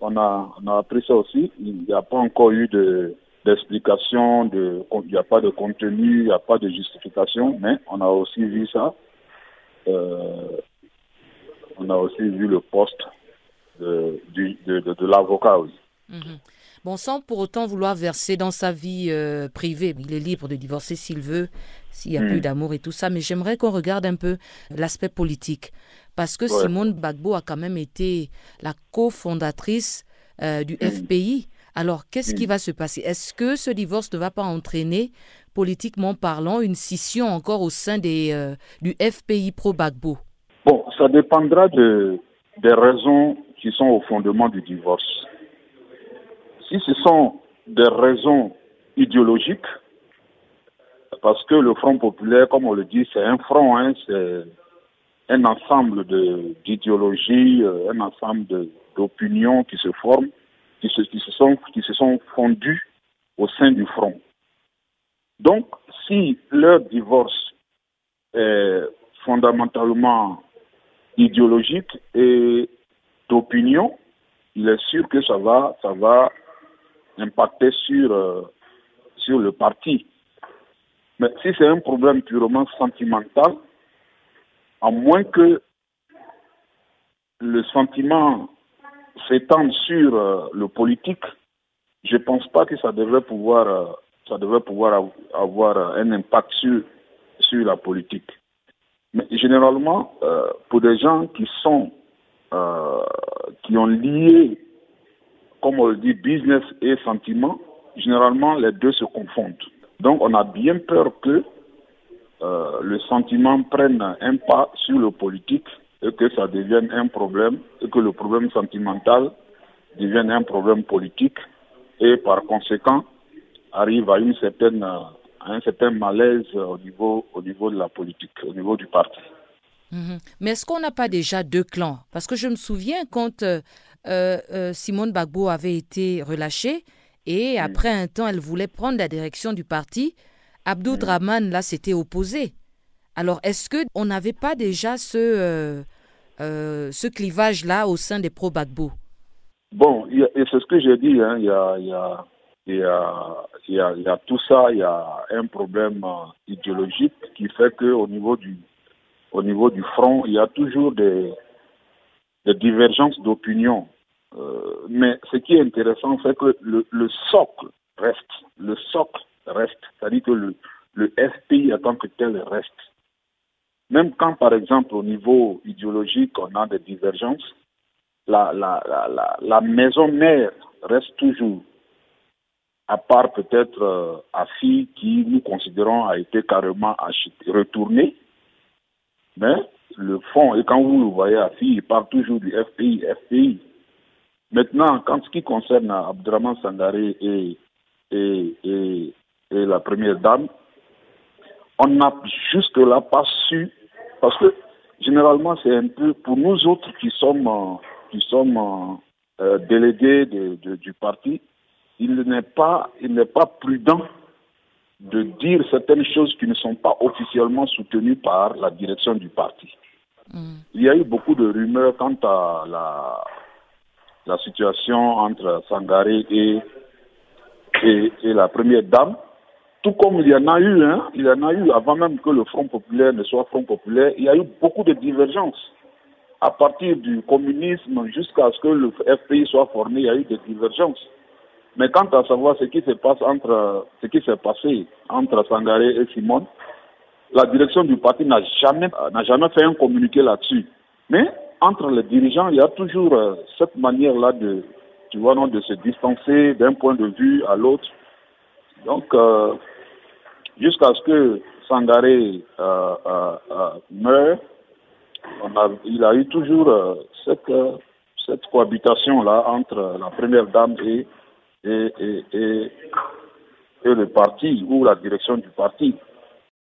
on a, on a appris ça aussi. Il n'y a pas encore eu de d'explication, de, il n'y a pas de contenu, il n'y a pas de justification, mais on a aussi vu ça. Euh, on a aussi vu le poste de, de, de, l'avocat aussi. Mhm. Bon, sans pour autant vouloir verser dans sa vie euh, privée, il est libre de divorcer s'il veut, s'il y a plus hmm. d'amour et tout ça, mais j'aimerais qu'on regarde un peu l'aspect politique. Parce que Simone Bagbo a quand même été la cofondatrice euh, du hmm. FPI. Alors, qu'est-ce qui hmm. va se passer? Est-ce que ce divorce ne va pas entraîner, politiquement parlant, une scission encore au sein des, euh, du FPI pro-Bagbo Bon, ça dépendra de, des raisons qui sont au fondement du divorce. Si ce sont des raisons idéologiques, parce que le Front populaire, comme on le dit, c'est un front, hein, c'est un ensemble d'idéologies, euh, un ensemble d'opinions qui se forment, qui se, qui, se sont, qui se sont fondues au sein du front. Donc, si leur divorce est fondamentalement idéologique et d'opinion, il est sûr que ça va, ça va impacter sur, euh, sur le parti. Mais si c'est un problème purement sentimental, à moins que le sentiment s'étende sur euh, le politique, je ne pense pas que ça devrait pouvoir, euh, ça devrait pouvoir avoir un impact sur, sur la politique. Mais généralement, pour des gens qui sont, qui ont lié comme on le dit, business et sentiment, généralement les deux se confondent. Donc on a bien peur que euh, le sentiment prenne un pas sur le politique et que ça devienne un problème et que le problème sentimental devienne un problème politique et par conséquent arrive à une certaine à un certain malaise au niveau au niveau de la politique, au niveau du parti. Mhm. Mais est-ce qu'on n'a pas déjà deux clans? Parce que je me souviens quand euh, euh, Simone Bagbo avait été relâchée et après un temps, elle voulait prendre la direction du parti. Abdou Draman, là, s'était opposé. Alors, est-ce qu'on n'avait pas déjà ce, ce clivage-là au sein des pro-Bagbo Bon, c'est ce que j'ai dit, hein, il y, a, y, a, y, a, y, a, tout ça, il y a un problème idéologique qui fait qu'au niveau du au niveau du front, il y a toujours des, des divergences d'opinion. Euh, mais ce qui est intéressant, c'est que le, le, socle reste. Le socle reste. C'est-à-dire que le, le FPI en tant que tel reste. Même quand, par exemple, au niveau idéologique, on a des divergences, la, maison mère reste toujours, à part peut-être euh, AFI qui nous considérons a été carrément acheté, retourné, mais le fond, et quand vous le voyez fille, il parle toujours du FPI, FPI. Maintenant, quand ce qui concerne Abdraman Sangaré et, et la première dame, on n'a jusque-là pas su, parce que généralement c'est un peu pour nous autres qui sommes, qui sommes euh, délégués de, de, du parti, il n'est pas, il n'est pas prudent de dire certaines choses qui ne sont pas officiellement soutenues par la direction du parti. Mm. Il y a eu beaucoup de rumeurs quant à la, la situation entre Sangaré et, et, la première dame, tout comme il y en a eu, hein, il y en a eu avant même que le Front populaire ne soit Front populaire, il y a eu beaucoup de divergences. À partir du communisme jusqu'à ce que le FPI soit formé, il y a eu des divergences. Mais quant à savoir ce qui se passe entre, ce qui s'est passé entre Sangaré et Simone, la direction du parti n'a jamais, n'a jamais fait un communiqué là-dessus. Mais entre les dirigeants, il y a toujours euh, cette manière-là de, tu vois, non, de se distancer d'un point de vue à l'autre. Donc, euh, jusqu'à ce que Sangaré euh, meure, on a, il a eu toujours cette, cette cohabitation-là entre la première dame et et, et, et, le parti ou la direction du parti.